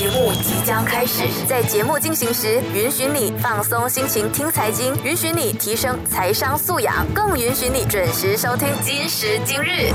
节目即将开始，在节目进行时，允许你放松心情听财经，允许你提升财商素养，更允许你准时收听今时今日。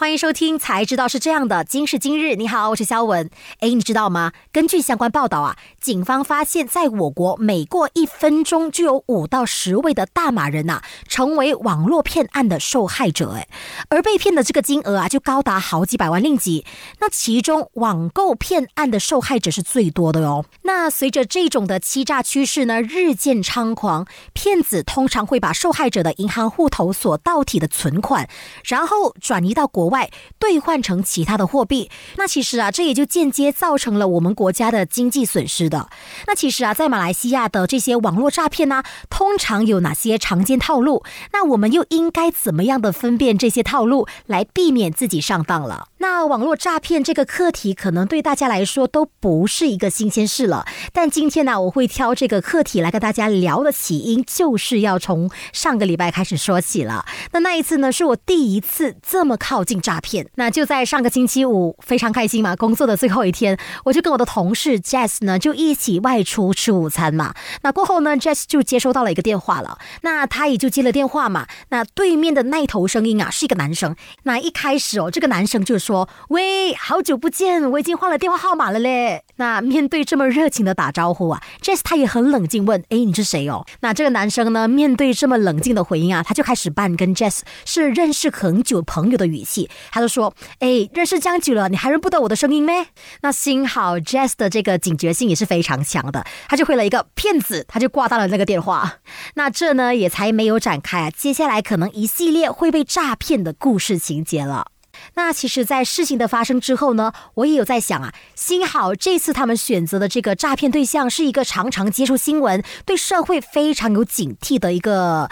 欢迎收听，才知道是这样的。今时今日，你好，我是肖文。哎，你知道吗？根据相关报道啊，警方发现，在我国每过一分钟就有五到十位的大马人呐，成为网络骗案的受害者。哎，而被骗的这个金额啊，就高达好几百万令吉。那其中网购骗案的受害者是最多的哟。那随着这种的欺诈趋势呢，日渐猖狂，骗子通常会把受害者的银行户头所到体的存款，然后转移到国。外兑换成其他的货币，那其实啊，这也就间接造成了我们国家的经济损失的。那其实啊，在马来西亚的这些网络诈骗呢，通常有哪些常见套路？那我们又应该怎么样的分辨这些套路，来避免自己上当了？那网络诈骗这个课题，可能对大家来说都不是一个新鲜事了。但今天呢，我会挑这个课题来跟大家聊的起因，就是要从上个礼拜开始说起了。那那一次呢，是我第一次这么靠近。诈骗，那就在上个星期五，非常开心嘛，工作的最后一天，我就跟我的同事 Jess 呢，就一起外出吃午餐嘛。那过后呢，Jess 就接收到了一个电话了，那他也就接了电话嘛。那对面的那头声音啊，是一个男生。那一开始哦，这个男生就说：“说喂，好久不见，我已经换了电话号码了嘞。”那面对这么热情的打招呼啊，Jess 他也很冷静问：“哎，你是谁哦？”那这个男生呢，面对这么冷静的回应啊，他就开始扮跟 Jess 是认识很久朋友的语气。他就说：“哎，认识这样久了，你还认不得我的声音咩？”那幸好 Jess 的这个警觉性也是非常强的，他就回了一个骗子，他就挂断了那个电话。那这呢也才没有展开啊，接下来可能一系列会被诈骗的故事情节了。那其实，在事情的发生之后呢，我也有在想啊，幸好这次他们选择的这个诈骗对象是一个常常接触新闻、对社会非常有警惕的一个。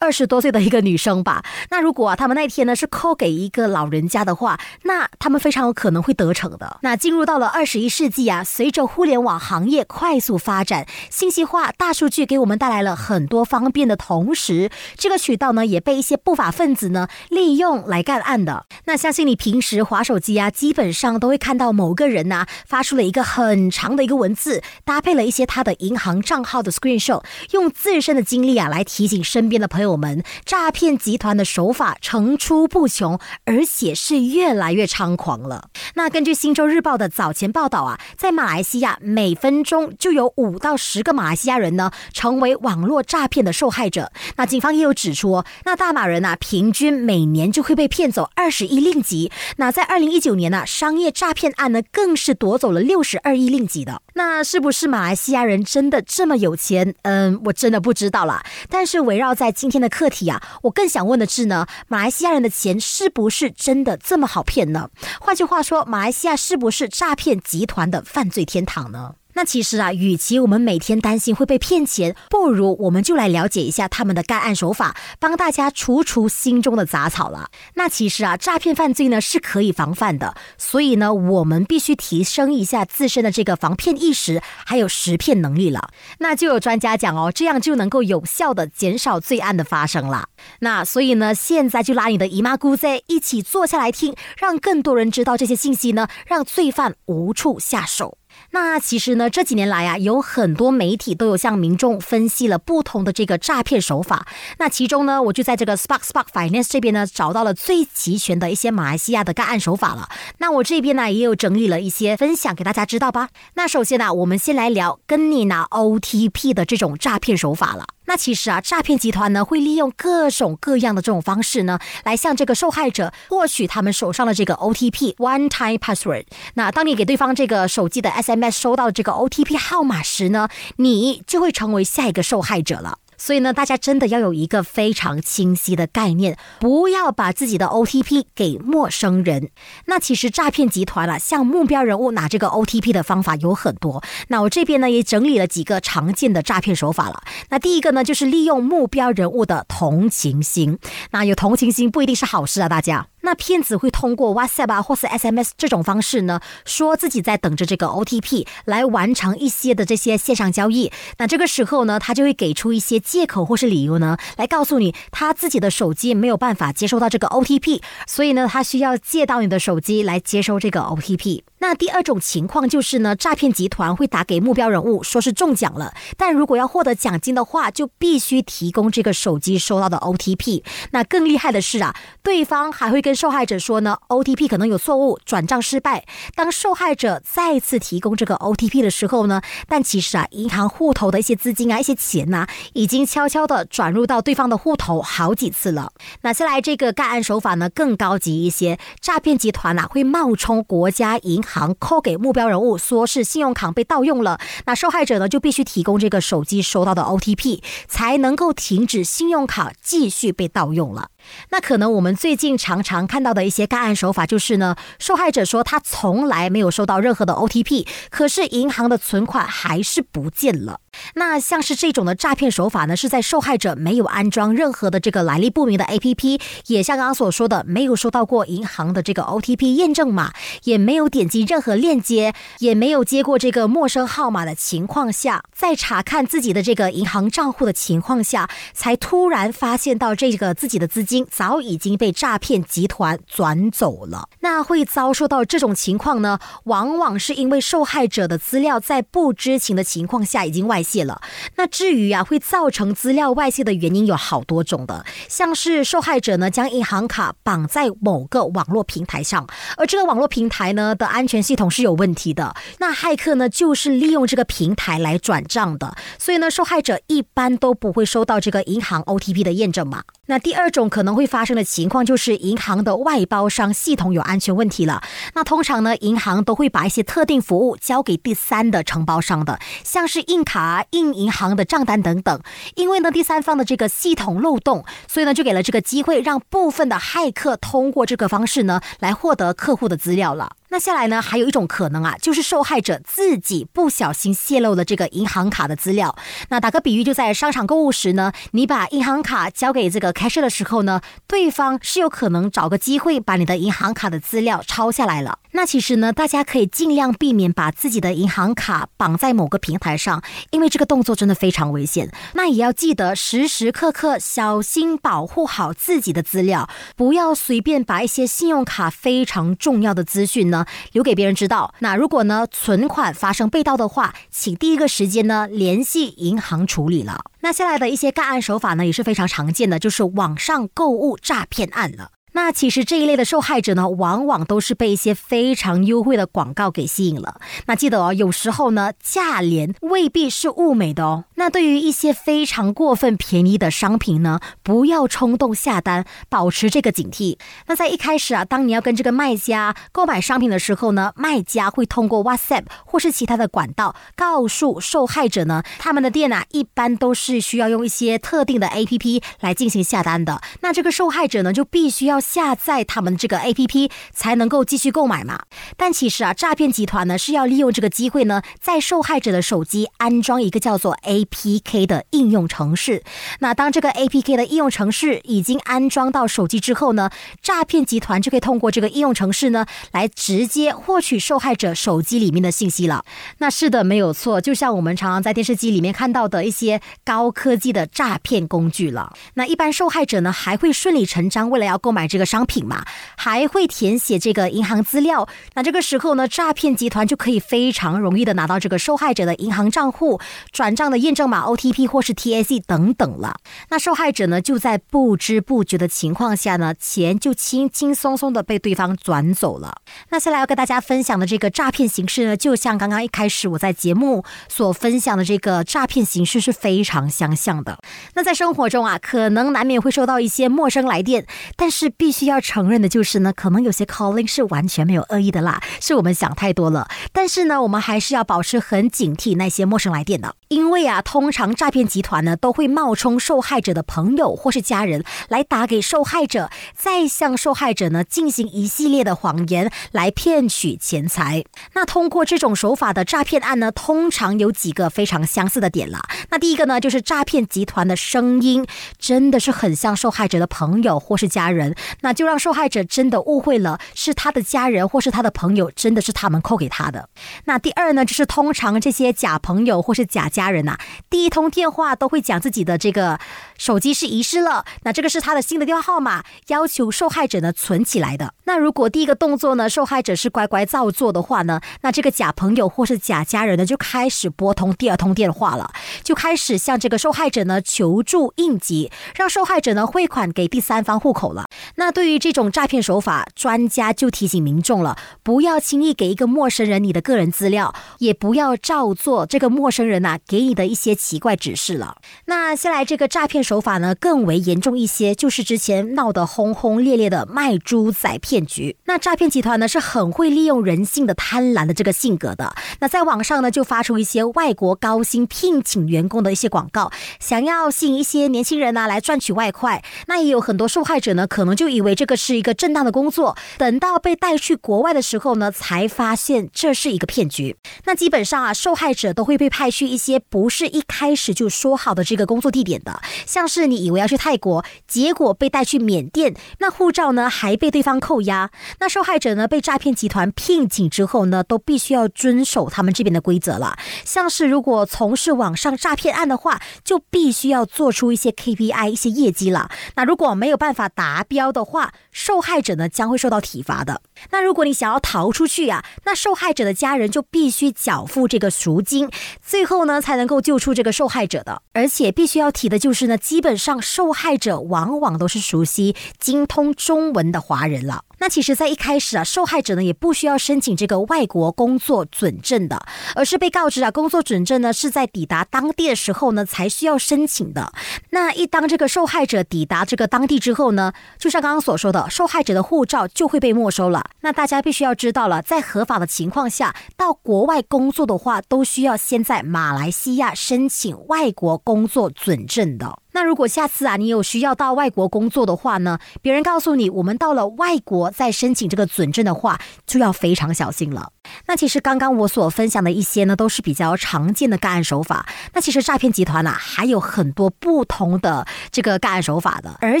二十多岁的一个女生吧，那如果啊，他们那天呢是扣给一个老人家的话，那他们非常有可能会得逞的。那进入到了二十一世纪啊，随着互联网行业快速发展，信息化、大数据给我们带来了很多方便的同时，这个渠道呢也被一些不法分子呢利用来干案的。那相信你平时划手机啊，基本上都会看到某个人呐发出了一个很长的一个文字，搭配了一些他的银行账号的 screenshot，用自身的经历啊来提醒身边的朋友。我们诈骗集团的手法层出不穷，而且是越来越猖狂了。那根据《新洲日报》的早前报道啊，在马来西亚每分钟就有五到十个马来西亚人呢成为网络诈骗的受害者。那警方也有指出，那大马人啊平均每年就会被骗走二十亿令吉。那在二零一九年呢，商业诈骗案呢更是夺走了六十二亿令吉的。那是不是马来西亚人真的这么有钱？嗯，我真的不知道啦。但是围绕在今天的课题啊，我更想问的是呢，马来西亚人的钱是不是真的这么好骗呢？换句话说，马来西亚是不是诈骗集团的犯罪天堂呢？那其实啊，与其我们每天担心会被骗钱，不如我们就来了解一下他们的干案手法，帮大家除除心中的杂草了。那其实啊，诈骗犯罪呢是可以防范的，所以呢，我们必须提升一下自身的这个防骗意识，还有识骗能力了。那就有专家讲哦，这样就能够有效的减少罪案的发生了。那所以呢，现在就拉你的姨妈姑在一起坐下来听，让更多人知道这些信息呢，让罪犯无处下手。那其实呢，这几年来啊，有很多媒体都有向民众分析了不同的这个诈骗手法。那其中呢，我就在这个 Spark Spark Finance 这边呢，找到了最齐全的一些马来西亚的干案手法了。那我这边呢，也有整理了一些分享给大家知道吧。那首先呢，我们先来聊跟你拿 OTP 的这种诈骗手法了。那其实啊，诈骗集团呢会利用各种各样的这种方式呢，来向这个受害者获取他们手上的这个 OTP One Time Password。那当你给对方这个手机的 SMS 收到这个 OTP 号码时呢，你就会成为下一个受害者了。所以呢，大家真的要有一个非常清晰的概念，不要把自己的 OTP 给陌生人。那其实诈骗集团啊，向目标人物拿这个 OTP 的方法有很多。那我这边呢也整理了几个常见的诈骗手法了。那第一个呢，就是利用目标人物的同情心。那有同情心不一定是好事啊，大家。那骗子会通过 WhatsApp 啊或是 SMS 这种方式呢，说自己在等着这个 OTP 来完成一些的这些线上交易。那这个时候呢，他就会给出一些借口或是理由呢，来告诉你他自己的手机没有办法接收到这个 OTP，所以呢，他需要借到你的手机来接收这个 OTP。那第二种情况就是呢，诈骗集团会打给目标人物，说是中奖了，但如果要获得奖金的话，就必须提供这个手机收到的 OTP。那更厉害的是啊，对方还会跟受害者说呢，OTP 可能有错误，转账失败。当受害者再次提供这个 OTP 的时候呢，但其实啊，银行户头的一些资金啊、一些钱呐，已经悄悄的转入到对方的户头好几次了。那下来这个干案手法呢更高级一些，诈骗集团呐会冒充国家银行。行扣给目标人物，说是信用卡被盗用了，那受害者呢就必须提供这个手机收到的 OTP，才能够停止信用卡继续被盗用了。那可能我们最近常常看到的一些干案手法就是呢，受害者说他从来没有收到任何的 OTP，可是银行的存款还是不见了。那像是这种的诈骗手法呢，是在受害者没有安装任何的这个来历不明的 APP，也像刚刚所说的没有收到过银行的这个 OTP 验证码，也没有点击任何链接，也没有接过这个陌生号码的情况下，在查看自己的这个银行账户的情况下，才突然发现到这个自己的资金早已经被诈骗集团转走了。那会遭受到这种情况呢，往往是因为受害者的资料在不知情的情况下已经外。泄了。那至于啊，会造成资料外泄的原因有好多种的，像是受害者呢将银行卡绑在某个网络平台上，而这个网络平台呢的安全系统是有问题的。那骇客呢就是利用这个平台来转账的，所以呢受害者一般都不会收到这个银行 OTP 的验证码。那第二种可能会发生的情况就是银行的外包商系统有安全问题了。那通常呢银行都会把一些特定服务交给第三的承包商的，像是印卡。印银行的账单等等，因为呢第三方的这个系统漏洞，所以呢就给了这个机会，让部分的骇客通过这个方式呢来获得客户的资料了。那下来呢，还有一种可能啊，就是受害者自己不小心泄露了这个银行卡的资料。那打个比喻，就在商场购物时呢，你把银行卡交给这个开售的时候呢，对方是有可能找个机会把你的银行卡的资料抄下来了。那其实呢，大家可以尽量避免把自己的银行卡绑在某个平台上，因为这个动作真的非常危险。那也要记得时时刻刻小心保护好自己的资料，不要随便把一些信用卡非常重要的资讯呢。留给别人知道。那如果呢存款发生被盗的话，请第一个时间呢联系银行处理了。那下来的一些干案手法呢也是非常常见的，就是网上购物诈骗案了。那其实这一类的受害者呢，往往都是被一些非常优惠的广告给吸引了。那记得哦，有时候呢，价廉未必是物美的哦。那对于一些非常过分便宜的商品呢，不要冲动下单，保持这个警惕。那在一开始啊，当你要跟这个卖家购买商品的时候呢，卖家会通过 WhatsApp 或是其他的管道告诉受害者呢，他们的店啊，一般都是需要用一些特定的 APP 来进行下单的。那这个受害者呢，就必须要。下载他们这个 A P P 才能够继续购买嘛？但其实啊，诈骗集团呢是要利用这个机会呢，在受害者的手机安装一个叫做 A P K 的应用程式。那当这个 A P K 的应用程式已经安装到手机之后呢，诈骗集团就可以通过这个应用程式呢，来直接获取受害者手机里面的信息了。那是的，没有错，就像我们常常在电视机里面看到的一些高科技的诈骗工具了。那一般受害者呢，还会顺理成章为了要购买。这个商品嘛，还会填写这个银行资料。那这个时候呢，诈骗集团就可以非常容易的拿到这个受害者的银行账户、转账的验证码 OTP 或是 TAC 等等了。那受害者呢，就在不知不觉的情况下呢，钱就轻轻松松的被对方转走了。那下来要跟大家分享的这个诈骗形式呢，就像刚刚一开始我在节目所分享的这个诈骗形式是非常相像的。那在生活中啊，可能难免会收到一些陌生来电，但是。必须要承认的就是呢，可能有些 calling 是完全没有恶意的啦，是我们想太多了。但是呢，我们还是要保持很警惕那些陌生来电的，因为啊，通常诈骗集团呢都会冒充受害者的朋友或是家人来打给受害者，再向受害者呢进行一系列的谎言来骗取钱财。那通过这种手法的诈骗案呢，通常有几个非常相似的点了。那第一个呢，就是诈骗集团的声音真的是很像受害者的朋友或是家人。那就让受害者真的误会了是他的家人或是他的朋友，真的是他们扣给他的。那第二呢，就是通常这些假朋友或是假家人呐，第一通电话都会讲自己的这个手机是遗失了，那这个是他的新的电话号码，要求受害者呢存起来的。那如果第一个动作呢，受害者是乖乖照做的话呢，那这个假朋友或是假家人呢就开始拨通第二通电话了，就开始向这个受害者呢求助应急，让受害者呢汇款给第三方户口了。那对于这种诈骗手法，专家就提醒民众了，不要轻易给一个陌生人你的个人资料，也不要照做这个陌生人呐给你的一些奇怪指示了。那下来这个诈骗手法呢更为严重一些，就是之前闹得轰轰烈烈的卖猪仔骗局。那诈骗集团呢是很会利用人性的贪婪的这个性格的，那在网上呢就发出一些外国高薪聘请员工的一些广告，想要吸引一些年轻人呢来赚取外快。那也有很多受害者呢可能。就以为这个是一个正当的工作，等到被带去国外的时候呢，才发现这是一个骗局。那基本上啊，受害者都会被派去一些不是一开始就说好的这个工作地点的，像是你以为要去泰国，结果被带去缅甸，那护照呢还被对方扣押。那受害者呢被诈骗集团聘请之后呢，都必须要遵守他们这边的规则了。像是如果从事网上诈骗案的话，就必须要做出一些 KPI 一些业绩了。那如果没有办法达标，的的话，受害者呢将会受到体罚的。那如果你想要逃出去呀，那受害者的家人就必须缴付这个赎金，最后呢才能够救出这个受害者的。而且必须要提的就是呢，基本上受害者往往都是熟悉、精通中文的华人了。那其实，在一开始啊，受害者呢也不需要申请这个外国工作准证的，而是被告知啊，工作准证呢是在抵达当地的时候呢才需要申请的。那一当这个受害者抵达这个当地之后呢，就像刚刚所说的，受害者的护照就会被没收了。那大家必须要知道了，在合法的情况下，到国外工作的话，都需要先在马来西亚申请外国工作准证的。那如果下次啊，你有需要到外国工作的话呢，别人告诉你我们到了外国再申请这个准证的话，就要非常小心了。那其实刚刚我所分享的一些呢，都是比较常见的干案手法。那其实诈骗集团呢，还有很多不同的这个干案手法的，而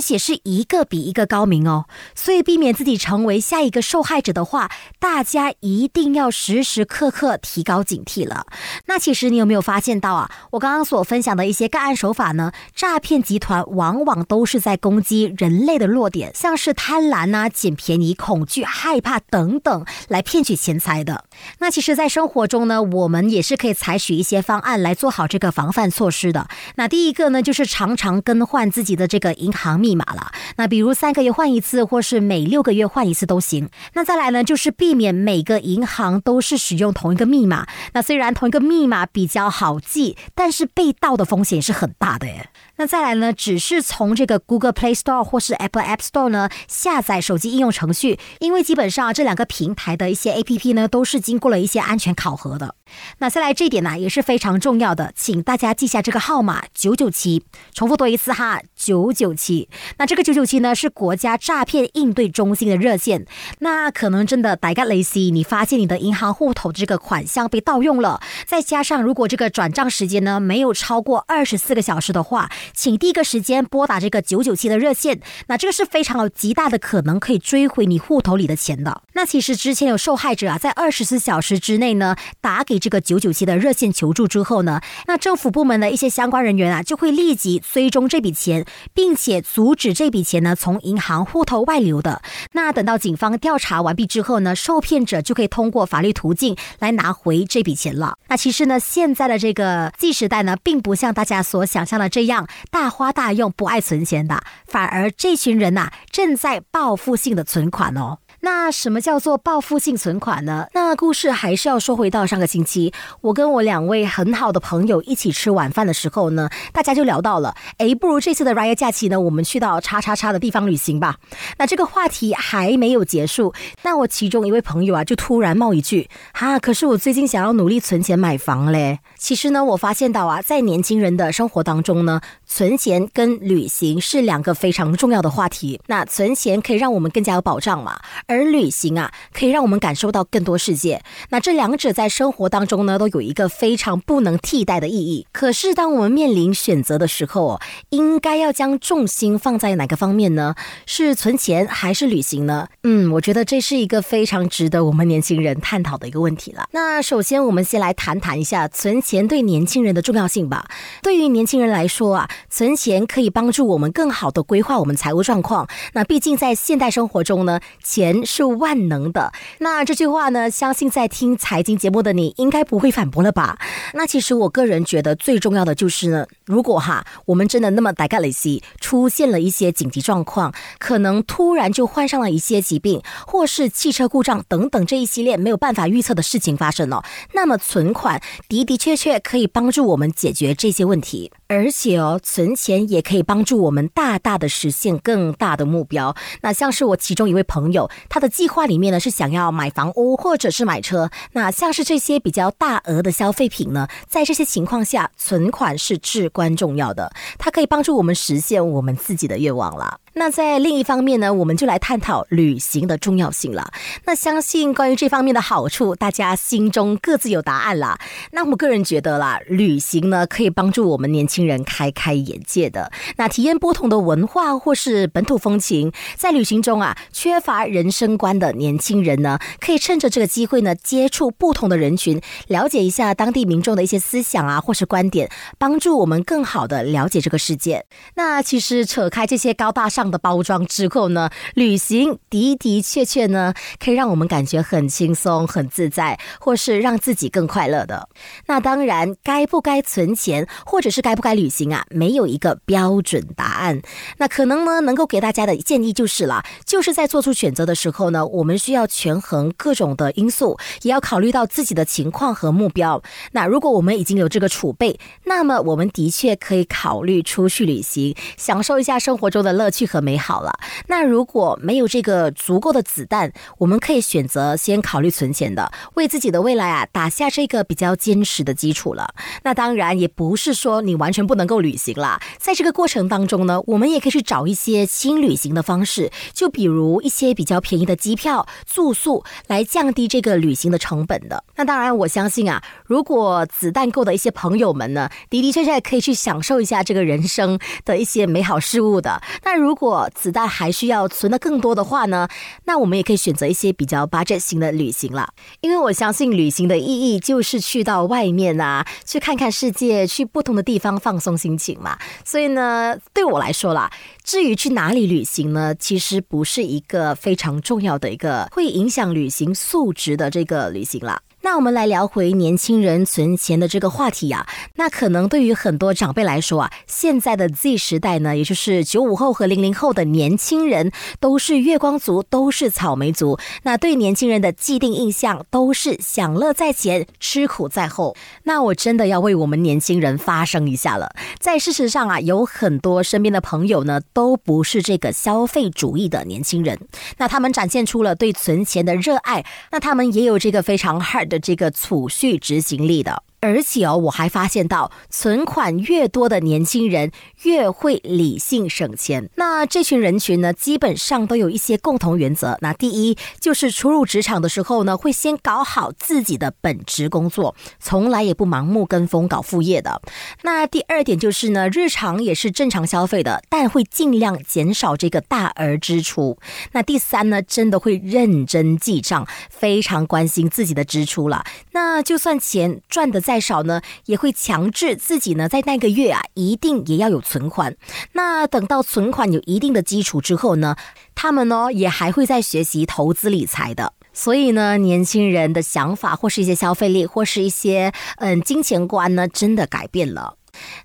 且是一个比一个高明哦。所以避免自己成为下一个受害者的话，大家一定要时时刻刻提高警惕了。那其实你有没有发现到啊？我刚刚所分享的一些干案手法呢，诈骗集团往往都是在攻击人类的弱点，像是贪婪啊、捡便宜、恐惧、害怕等等，来骗取钱财的。那其实，在生活中呢，我们也是可以采取一些方案来做好这个防范措施的。那第一个呢，就是常常更换自己的这个银行密码了。那比如三个月换一次，或是每六个月换一次都行。那再来呢，就是避免每个银行都是使用同一个密码。那虽然同一个密码比较好记，但是被盗的风险是很大的耶。那再来呢，只是从这个 Google Play Store 或是 Apple App Store 呢下载手机应用程序，因为基本上这两个平台的一些 APP 呢都是经过了一些安全考核的。那再来这一点呢也是非常重要的，请大家记下这个号码九九七，重复多一次哈，九九七。那这个九九七呢是国家诈骗应对中心的热线。那可能真的大家雷西，你发现你的银行户头这个款项被盗用了，再加上如果这个转账时间呢没有超过二十四个小时的话。请第一个时间拨打这个九九七的热线，那这个是非常有极大的可能可以追回你户头里的钱的。那其实之前有受害者啊，在二十四小时之内呢，打给这个九九七的热线求助之后呢，那政府部门的一些相关人员啊，就会立即追踪这笔钱，并且阻止这笔钱呢从银行户头外流的。那等到警方调查完毕之后呢，受骗者就可以通过法律途径来拿回这笔钱了。那其实呢，现在的这个 Z 时代呢，并不像大家所想象的这样。大花大用不爱存钱的，反而这群人呐正在报复性的存款哦。那什么叫做报复性存款呢？那故事还是要说回到上个星期，我跟我两位很好的朋友一起吃晚饭的时候呢，大家就聊到了，哎，不如这次的 Raya 假期呢，我们去到叉叉叉的地方旅行吧。那这个话题还没有结束，那我其中一位朋友啊，就突然冒一句，哈，可是我最近想要努力存钱买房嘞。其实呢，我发现到啊，在年轻人的生活当中呢，存钱跟旅行是两个非常重要的话题。那存钱可以让我们更加有保障嘛。而旅行啊，可以让我们感受到更多世界。那这两者在生活当中呢，都有一个非常不能替代的意义。可是，当我们面临选择的时候，应该要将重心放在哪个方面呢？是存钱还是旅行呢？嗯，我觉得这是一个非常值得我们年轻人探讨的一个问题了。那首先，我们先来谈谈一下存钱对年轻人的重要性吧。对于年轻人来说啊，存钱可以帮助我们更好的规划我们财务状况。那毕竟在现代生活中呢，钱是万能的。那这句话呢，相信在听财经节目的你应该不会反驳了吧？那其实我个人觉得最重要的就是呢，如果哈我们真的那么大概雷西出现了一些紧急状况，可能突然就患上了一些疾病，或是汽车故障等等这一系列没有办法预测的事情发生了，那么存款的的确确可以帮助我们解决这些问题。而且哦，存钱也可以帮助我们大大的实现更大的目标。那像是我其中一位朋友，他的计划里面呢是想要买房屋或者是买车。那像是这些比较大额的消费品呢，在这些情况下，存款是至关重要的。它可以帮助我们实现我们自己的愿望了。那在另一方面呢，我们就来探讨旅行的重要性了。那相信关于这方面的好处，大家心中各自有答案啦。那我个人觉得啦，旅行呢可以帮助我们年轻人开开眼界的，那体验不同的文化或是本土风情。在旅行中啊，缺乏人生观的年轻人呢，可以趁着这个机会呢，接触不同的人群，了解一下当地民众的一些思想啊，或是观点，帮助我们更好的了解这个世界。那其实扯开这些高大上。的包装之后呢，旅行的的确确呢，可以让我们感觉很轻松、很自在，或是让自己更快乐的。那当然，该不该存钱，或者是该不该旅行啊，没有一个标准答案。那可能呢，能够给大家的建议就是了，就是在做出选择的时候呢，我们需要权衡各种的因素，也要考虑到自己的情况和目标。那如果我们已经有这个储备，那么我们的确可以考虑出去旅行，享受一下生活中的乐趣。和美好了。那如果没有这个足够的子弹，我们可以选择先考虑存钱的，为自己的未来啊打下这个比较坚实的基础了。那当然也不是说你完全不能够旅行啦，在这个过程当中呢，我们也可以去找一些轻旅行的方式，就比如一些比较便宜的机票、住宿，来降低这个旅行的成本的。那当然，我相信啊，如果子弹够的一些朋友们呢，的的确确可以去享受一下这个人生的一些美好事物的。那如果如如果子弹还需要存的更多的话呢，那我们也可以选择一些比较 budget 型的旅行了。因为我相信旅行的意义就是去到外面啊，去看看世界，去不同的地方放松心情嘛。所以呢，对我来说啦，至于去哪里旅行呢，其实不是一个非常重要的一个会影响旅行素质的这个旅行了。那我们来聊回年轻人存钱的这个话题呀。那可能对于很多长辈来说啊，现在的 Z 时代呢，也就是九五后和零零后的年轻人，都是月光族，都是草莓族。那对年轻人的既定印象都是享乐在前，吃苦在后。那我真的要为我们年轻人发声一下了。在事实上啊，有很多身边的朋友呢，都不是这个消费主义的年轻人。那他们展现出了对存钱的热爱，那他们也有这个非常 hard。的这个储蓄执行力的。而且哦，我还发现到，存款越多的年轻人越会理性省钱。那这群人群呢，基本上都有一些共同原则。那第一，就是初入职场的时候呢，会先搞好自己的本职工作，从来也不盲目跟风搞副业的。那第二点就是呢，日常也是正常消费的，但会尽量减少这个大额支出。那第三呢，真的会认真记账，非常关心自己的支出了。那就算钱赚的再再少呢，也会强制自己呢，在那个月啊，一定也要有存款。那等到存款有一定的基础之后呢，他们呢也还会在学习投资理财的。所以呢，年轻人的想法或是一些消费力或是一些嗯金钱观呢，真的改变了。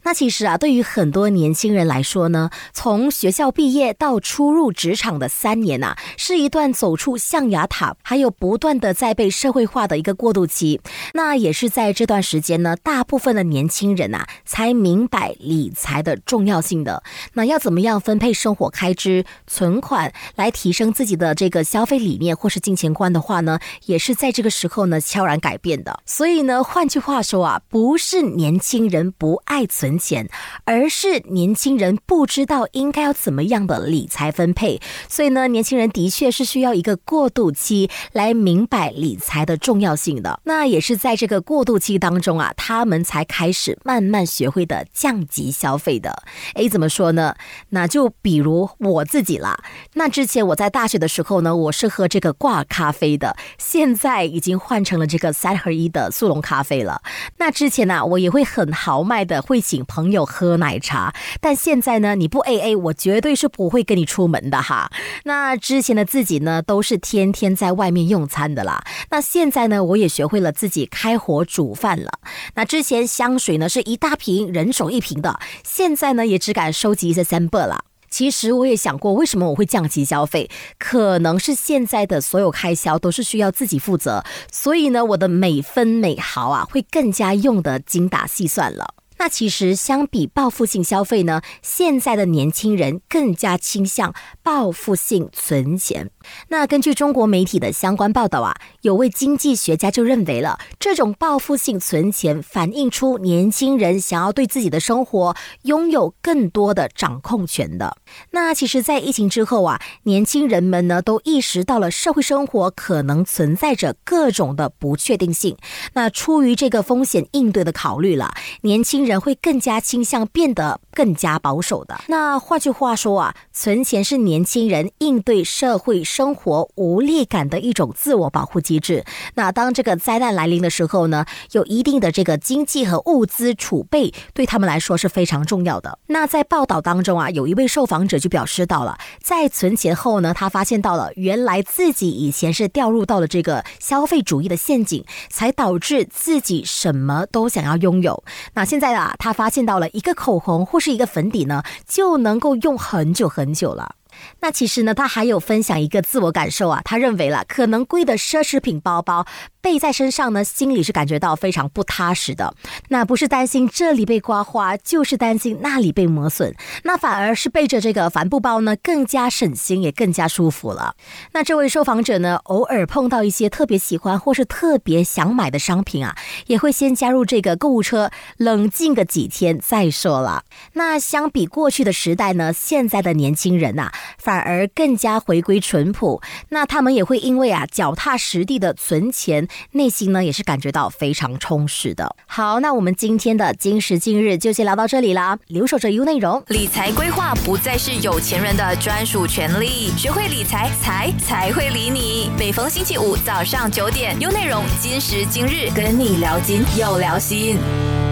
那其实啊，对于很多年轻人来说呢，从学校毕业到初入职场的三年呐，是一段走出象牙塔，还有不断的在被社会化的一个过渡期。那也是在这段时间呢，大部分的年轻人呐，才明白理财的重要性的。那要怎么样分配生活开支、存款，来提升自己的这个消费理念或是金钱观的话呢，也是在这个时候呢悄然改变的。所以呢，换句话说啊，不是年轻人不爱。存钱，而是年轻人不知道应该要怎么样的理财分配。所以呢，年轻人的确是需要一个过渡期来明白理财的重要性的。那也是在这个过渡期当中啊，他们才开始慢慢学会的降级消费的。诶，怎么说呢？那就比如我自己啦。那之前我在大学的时候呢，我是喝这个挂咖啡的，现在已经换成了这个三合一的速溶咖啡了。那之前呢，我也会很豪迈的会请朋友喝奶茶，但现在呢，你不 A A，我绝对是不会跟你出门的哈。那之前的自己呢，都是天天在外面用餐的啦。那现在呢，我也学会了自己开火煮饭了。那之前香水呢是一大瓶，人手一瓶的，现在呢也只敢收集一些 sample 了。其实我也想过，为什么我会降级消费？可能是现在的所有开销都是需要自己负责，所以呢，我的每分每毫啊，会更加用得精打细算了。那其实相比报复性消费呢，现在的年轻人更加倾向报复性存钱。那根据中国媒体的相关报道啊，有位经济学家就认为了，这种报复性存钱反映出年轻人想要对自己的生活拥有更多的掌控权的。那其实，在疫情之后啊，年轻人们呢都意识到了社会生活可能存在着各种的不确定性。那出于这个风险应对的考虑了，年轻。人会更加倾向变得更加保守的。那换句话说啊，存钱是年轻人应对社会生活无力感的一种自我保护机制。那当这个灾难来临的时候呢，有一定的这个经济和物资储备，对他们来说是非常重要的。那在报道当中啊，有一位受访者就表示到了，在存钱后呢，他发现到了原来自己以前是掉入到了这个消费主义的陷阱，才导致自己什么都想要拥有。那现在。啊，他发现到了一个口红或是一个粉底呢，就能够用很久很很久了。那其实呢，他还有分享一个自我感受啊，他认为了可能贵的奢侈品包包。背在身上呢，心里是感觉到非常不踏实的。那不是担心这里被刮花，就是担心那里被磨损。那反而是背着这个帆布包呢，更加省心，也更加舒服了。那这位受访者呢，偶尔碰到一些特别喜欢或是特别想买的商品啊，也会先加入这个购物车，冷静个几天再说了。那相比过去的时代呢，现在的年轻人呐，反而更加回归淳朴。那他们也会因为啊，脚踏实地的存钱。内心呢也是感觉到非常充实的。好，那我们今天的今时今日就先聊到这里啦。留守着 U 内容，理财规划不再是有钱人的专属权利，学会理财，财才会理你。每逢星期五早上九点，U 内容今时今日跟你聊金又聊心。